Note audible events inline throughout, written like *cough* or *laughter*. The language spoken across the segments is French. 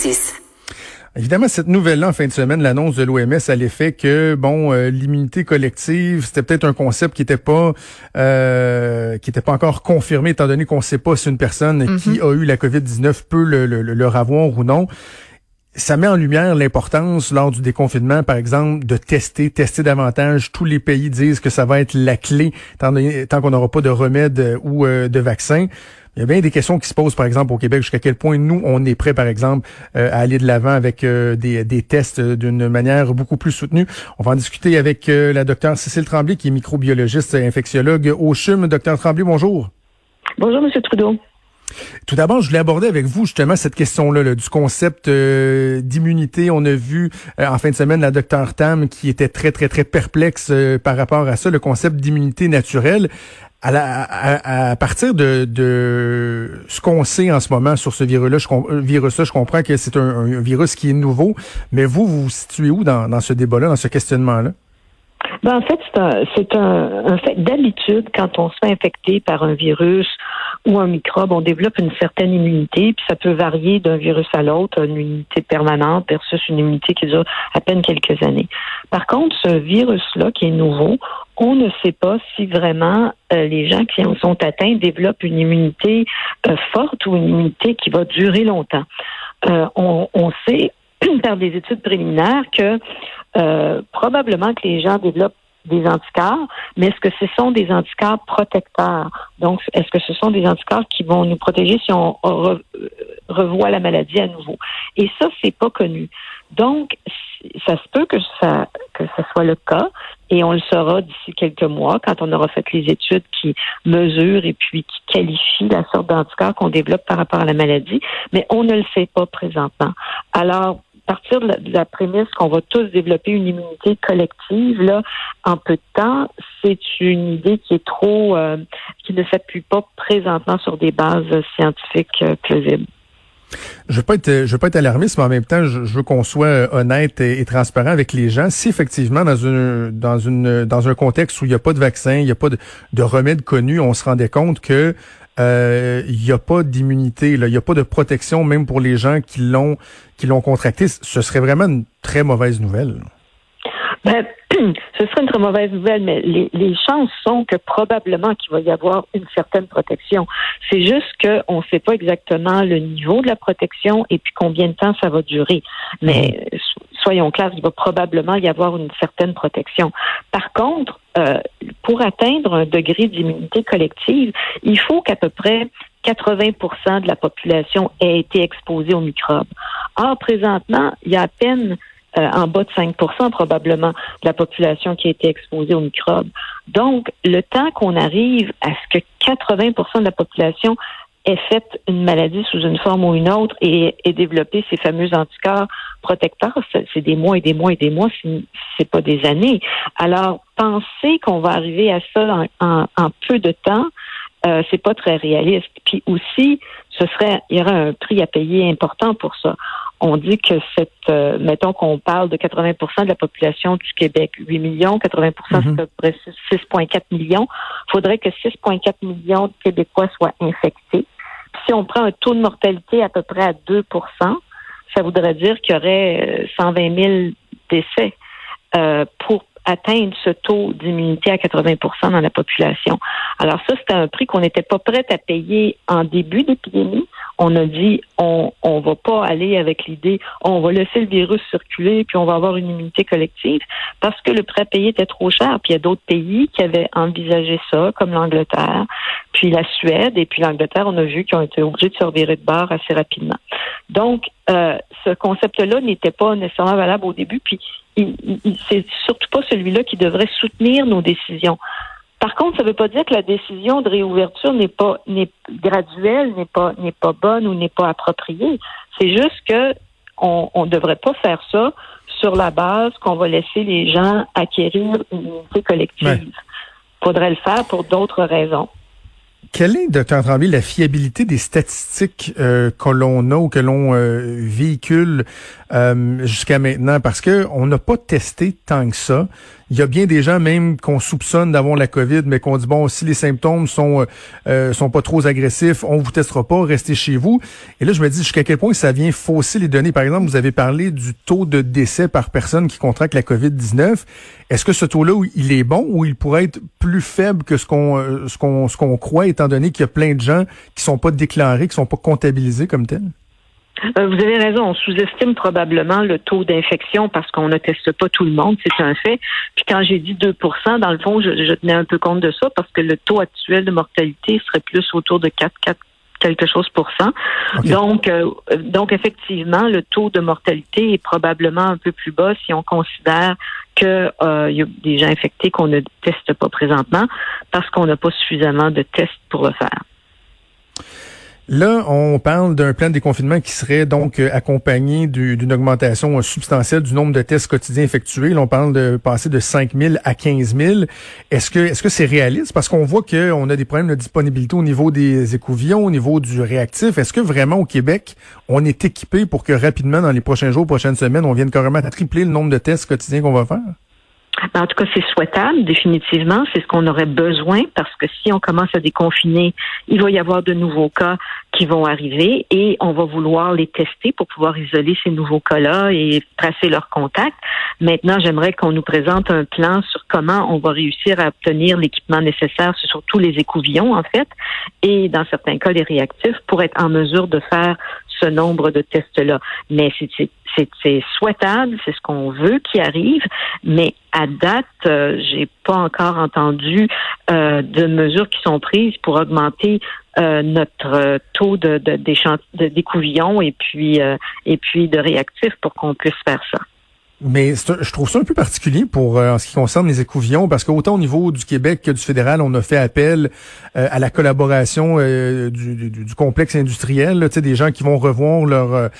Francis. Évidemment, cette nouvelle-là, en fin de semaine, l'annonce de l'OMS à l'effet que, bon, euh, l'immunité collective, c'était peut-être un concept qui n'était pas euh, qui était pas encore confirmé, étant donné qu'on ne sait pas si une personne qui mhm. a eu la COVID-19 peut le, le, le avoir ou non ça met en lumière l'importance lors du déconfinement, par exemple, de tester, tester davantage. Tous les pays disent que ça va être la clé tant, tant qu'on n'aura pas de remède ou euh, de vaccin. Il y a bien des questions qui se posent, par exemple, au Québec, jusqu'à quel point nous, on est prêt, par exemple, euh, à aller de l'avant avec des, des, tests d'une manière beaucoup plus soutenue. On va en discuter avec la docteure Cécile Tremblay, qui est microbiologiste et infectiologue au CHUM. Docteur Tremblay, bonjour. Bonjour, Monsieur Trudeau. Tout d'abord, je voulais aborder avec vous justement cette question-là du concept euh, d'immunité. On a vu euh, en fin de semaine la docteure Tam qui était très, très, très perplexe euh, par rapport à ça, le concept d'immunité naturelle. À, à, partir de, de ce qu'on sait en ce moment sur ce virus-là, je, virus je comprends que c'est un, virus qui est nouveau, mais vous, vous vous situez où dans, dans ce débat-là, dans ce questionnement-là? Ben, en fait, c'est un, un, fait d'habitude quand on se fait infecter par un virus ou un microbe, on développe une certaine immunité, puis ça peut varier d'un virus à l'autre, une immunité permanente versus une immunité qui dure à peine quelques années. Par contre, ce virus-là qui est nouveau, on ne sait pas si vraiment euh, les gens qui en sont atteints développent une immunité euh, forte ou une immunité qui va durer longtemps. Euh, on, sait *clears throat* par des études préliminaires que probablement que les gens développent des anticorps, mais est-ce que ce sont des anticorps protecteurs? Donc, est-ce que ce sont des anticorps qui vont nous protéger si on revoit la maladie à nouveau? Et ça, c'est pas connu. Donc, ça se peut que ça que ce soit le cas, et on le saura d'ici quelques mois quand on aura fait les études qui mesurent et puis qui qualifient la sorte d'anticorps qu'on développe par rapport à la maladie, mais on ne le sait pas présentement. Alors, partir de la, prémisse qu'on va tous développer une immunité collective là en peu de temps, c'est une idée qui est trop euh, qui ne s'appuie pas présentement sur des bases scientifiques euh, plausibles. Je veux pas je veux pas être alarmiste, mais en même temps, je, veux qu'on soit euh, honnête et, transparent avec les gens. Si effectivement, dans un contexte où il n'y a pas de vaccin, il n'y a pas de, de remède connu, on se rendait compte que euh, il n'y a pas d'immunité, il n'y a pas de protection, même pour les gens qui l'ont contracté. Ce serait vraiment une très mauvaise nouvelle. Ben, *clears throat* ce serait une très mauvaise nouvelle, mais les, les chances sont que probablement qu'il va y avoir une certaine protection. C'est juste qu'on ne sait pas exactement le niveau de la protection et puis combien de temps ça va durer. Mais mm. soyons clairs, il va probablement y avoir une certaine protection. Par contre, euh, pour atteindre un degré d'immunité collective, il faut qu'à peu près 80% de la population ait été exposée aux microbes. Or, présentement, il y a à peine euh, en bas de 5% probablement de la population qui a été exposée aux microbes. Donc, le temps qu'on arrive à ce que 80% de la population ait fait une maladie sous une forme ou une autre et ait développé ces fameux anticorps protecteurs, c'est des mois et des mois et des mois, c'est pas des années. Alors, penser qu'on va arriver à ça en, peu de temps, euh, c'est pas très réaliste. Puis aussi, ce serait, il y aurait un prix à payer important pour ça on dit que cette, euh, mettons qu'on parle de 80% de la population du Québec, 8 millions, 80% c'est à peu près 6,4 millions. Il faudrait que 6,4 millions de Québécois soient infectés. si on prend un taux de mortalité à peu près à 2% ça voudrait dire qu'il y aurait 120 euh, 000 décès euh, pour atteindre ce taux d'immunité à 80% dans la population. Alors ça, c'était un prix qu'on n'était pas prêt à payer en début d'épidémie. On a dit on on va pas aller avec l'idée on va laisser le virus circuler puis on va avoir une immunité collective parce que le prêt payé était trop cher. Puis il y a d'autres pays qui avaient envisagé ça, comme l'Angleterre, puis la Suède et puis l'Angleterre. On a vu qu'ils ont été obligés de se de barre assez rapidement. Donc euh, ce concept-là n'était pas nécessairement valable au début. Puis c'est surtout pas celui-là qui devrait soutenir nos décisions. Par contre, ça ne veut pas dire que la décision de réouverture n'est pas n'est graduelle, n'est pas n'est pas bonne ou n'est pas appropriée. C'est juste que on ne devrait pas faire ça sur la base qu'on va laisser les gens acquérir une unité collective. Il faudrait le faire pour d'autres raisons. Quelle est, docteur Tremblay, la fiabilité des statistiques euh, que l'on a ou que l'on euh, véhicule euh, jusqu'à maintenant parce que on n'a pas testé tant que ça. Il y a bien des gens même qu'on soupçonne d'avoir la COVID, mais qu'on dit bon, si les symptômes sont euh, sont pas trop agressifs, on vous testera pas, restez chez vous. Et là, je me dis jusqu'à quel point ça vient fausser les données. Par exemple, vous avez parlé du taux de décès par personne qui contracte la COVID-19. Est-ce que ce taux-là, il est bon ou il pourrait être plus faible que ce qu'on euh, ce qu'on ce qu'on croit, étant donné qu'il y a plein de gens qui sont pas déclarés, qui sont pas comptabilisés comme tels? Euh, vous avez raison, on sous-estime probablement le taux d'infection parce qu'on ne teste pas tout le monde, c'est un fait. Puis quand j'ai dit 2% dans le fond, je, tenais un peu compte de ça parce que le taux actuel de mortalité serait plus autour de 4, 4 quelque chose pour cent. Donc, euh, donc effectivement, le taux de mortalité est probablement un peu plus bas si on considère qu'il euh, y a des gens infectés qu'on ne teste pas présentement parce qu'on n'a pas suffisamment de tests pour le faire. Là, on parle d'un plan de déconfinement qui serait donc euh, accompagné d'une augmentation euh, substantielle du nombre de tests quotidiens effectués. Là, on parle de passer de 5 000 à 15 000. Est-ce que est-ce que c'est réaliste? Parce qu'on voit qu'on a des problèmes de disponibilité au niveau des écouvillons, au niveau du réactif. Est-ce que vraiment au Québec, on est équipé pour que rapidement, dans les prochains jours, prochaines semaines, on vienne carrément tripler le nombre de tests quotidiens qu'on va faire? En tout cas, c'est souhaitable, définitivement. C'est ce qu'on aurait besoin parce que si on commence à déconfiner, il va y avoir de nouveaux cas qui vont arriver et on va vouloir les tester pour pouvoir isoler ces nouveaux cas-là et tracer leurs contacts. Maintenant, j'aimerais qu'on nous présente un plan sur comment on va réussir à obtenir l'équipement nécessaire, sur tous les écouvillons, en fait, et dans certains cas, les réactifs, pour être en mesure de faire ce nombre de tests-là. Mais c'est souhaitable, c'est ce qu'on veut qui arrive, mais à date, euh, j'ai pas encore entendu euh, de mesures qui sont prises pour augmenter euh, notre taux de, de, d'écouvillons et puis et puis de réactifs pour qu'on puisse faire ça. Mais je trouve ça un peu particulier pour en ce qui concerne les écouvillons, parce qu'autant au niveau du Québec que du fédéral, on a fait appel à la collaboration du, du, complexe industriel, sais des gens qui vont revoir leur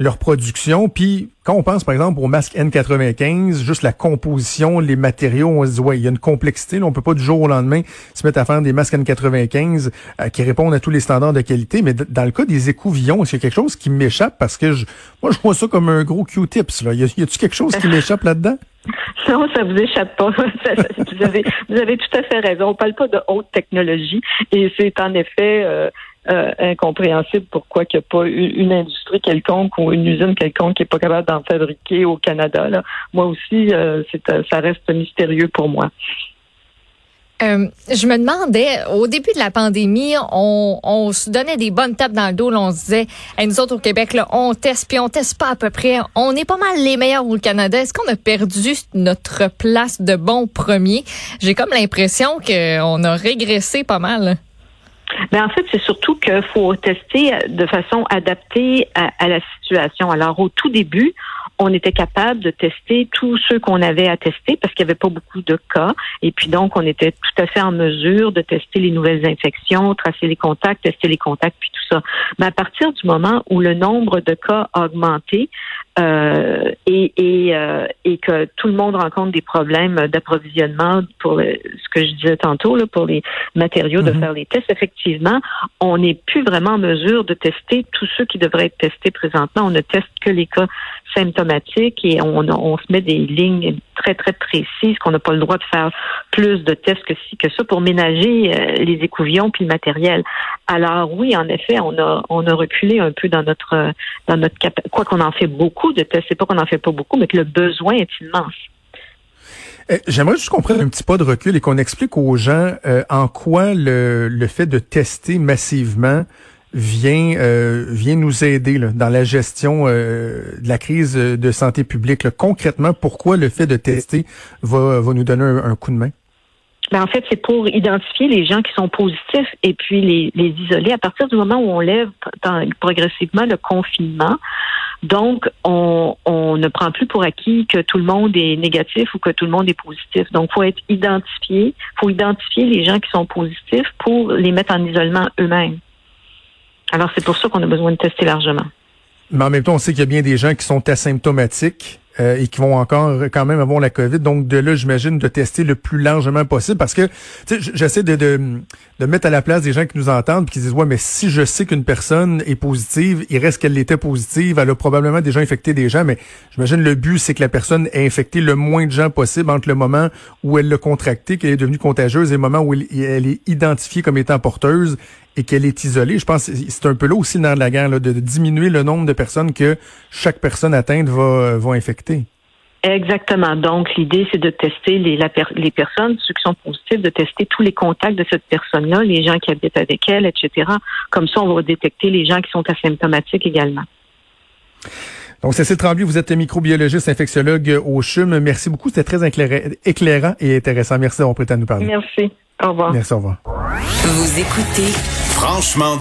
leur production. Puis quand on pense par exemple au masque N95, juste la composition, les matériaux, on se dit ouais, il y a une complexité. Là, on peut pas du jour au lendemain se mettre à faire des masques N95 euh, qui répondent à tous les standards de qualité. Mais dans le cas des écouvillons, est-ce qu'il y a quelque chose qui m'échappe? Parce que je, moi je vois ça comme un gros Q-tips. Là, y a-t-il quelque chose qui *laughs* m'échappe là-dedans? *laughs* Non, ça vous échappe pas. *laughs* vous, avez, vous avez tout à fait raison. On parle pas de haute technologie et c'est en effet euh, euh, incompréhensible pourquoi il n'y a pas une industrie quelconque ou une usine quelconque qui n'est pas capable d'en fabriquer au Canada. Là. Moi aussi, euh, euh, ça reste mystérieux pour moi. Je me demandais, au début de la pandémie, on, se donnait des bonnes tapes dans le dos. on se disait, nous autres au Québec, là, on teste, puis on teste pas à peu près. On est pas mal les meilleurs au Canada. Est-ce qu'on a perdu notre place de bon premier? J'ai comme l'impression qu'on a régressé pas mal. Mais en fait, c'est surtout qu'il faut tester de façon adaptée à, la situation. Alors, au tout début, on était capable de tester tous ceux qu'on avait à tester parce qu'il n'y avait pas beaucoup de cas. Et puis donc, on était tout à fait en mesure de tester les nouvelles infections, tracer les contacts, tester les contacts, puis tout ça. Mais à partir du moment où le nombre de cas a augmenté, euh, et, et, euh, et, que tout le monde rencontre des problèmes d'approvisionnement pour ce que je disais tantôt, là, pour les matériaux de mhm. faire les tests, effectivement, on n'est plus vraiment en mesure de tester tous ceux qui devraient être testés présentement. On ne teste que les cas symptomatiques et on, on se met des lignes très, très précises qu'on n'a pas le droit de faire plus de tests que que ça pour ménager euh, les écouvillons puis le matériel. Alors oui, en effet, on a, on a reculé un peu dans notre, dans notre quoi qu'on en fait beaucoup de tests. C'est pas qu'on n'en fait pas beaucoup, mais que le besoin est immense. Eh, j'aimerais juste qu'on prenne un petit pas de recul et qu'on explique aux gens euh, en quoi le, le fait de tester massivement vient euh, vient nous aider dans la gestion euh, de la crise de santé publique. Concrètement, pourquoi le fait de tester va, va nous donner un, coup de main? Ben en fait, c'est pour identifier les gens qui sont positifs et puis les, les isoler. À partir du moment où on lève progressivement le confinement, donc, on, ne prend plus pour acquis que tout le monde est négatif ou que tout le monde est positif. Donc, faut être identifié, faut identifier les gens qui sont positifs pour les mettre en isolement eux-mêmes. Alors, c'est pour ça qu'on a besoin de tester largement. Mais en même temps, on sait qu'il y a bien des gens qui sont asymptomatiques euh, et qui vont encore quand même avoir la COVID. Donc de là, j'imagine, de tester le plus largement possible parce que j'essaie de, de, de, mettre à la place des gens qui nous entendent et qui disent, ouais, mais si je sais qu'une personne est positive, il reste qu'elle était positive, elle a probablement déjà infecté des gens, mais j'imagine le but, c'est que la personne ait infecté le moins de gens possible entre le moment où elle l'a contracté, qu'elle est devenue contagieuse et le moment où elle, elle est identifiée comme étant porteuse et qu'elle est isolée. Je pense que c'est un peu là aussi dans la guerre, là, de diminuer le nombre de personnes que chaque personne atteinte va, va infecter. Exactement. Donc, l'idée, c'est de tester les, les personnes, ceux qui sont positifs, de tester tous les contacts de cette personne-là, les gens qui habitent avec elle, etc. Comme ça, on va détecter les gens qui sont asymptomatiques également. Donc, Cécile Tremblay, vous êtes microbiologiste, infectiologue au CHUM. Merci beaucoup. C'était très éclairant et intéressant. Merci d'avoir prêté à nous parler. Merci. Au revoir. Merci, au revoir. Vous écoutez Franchement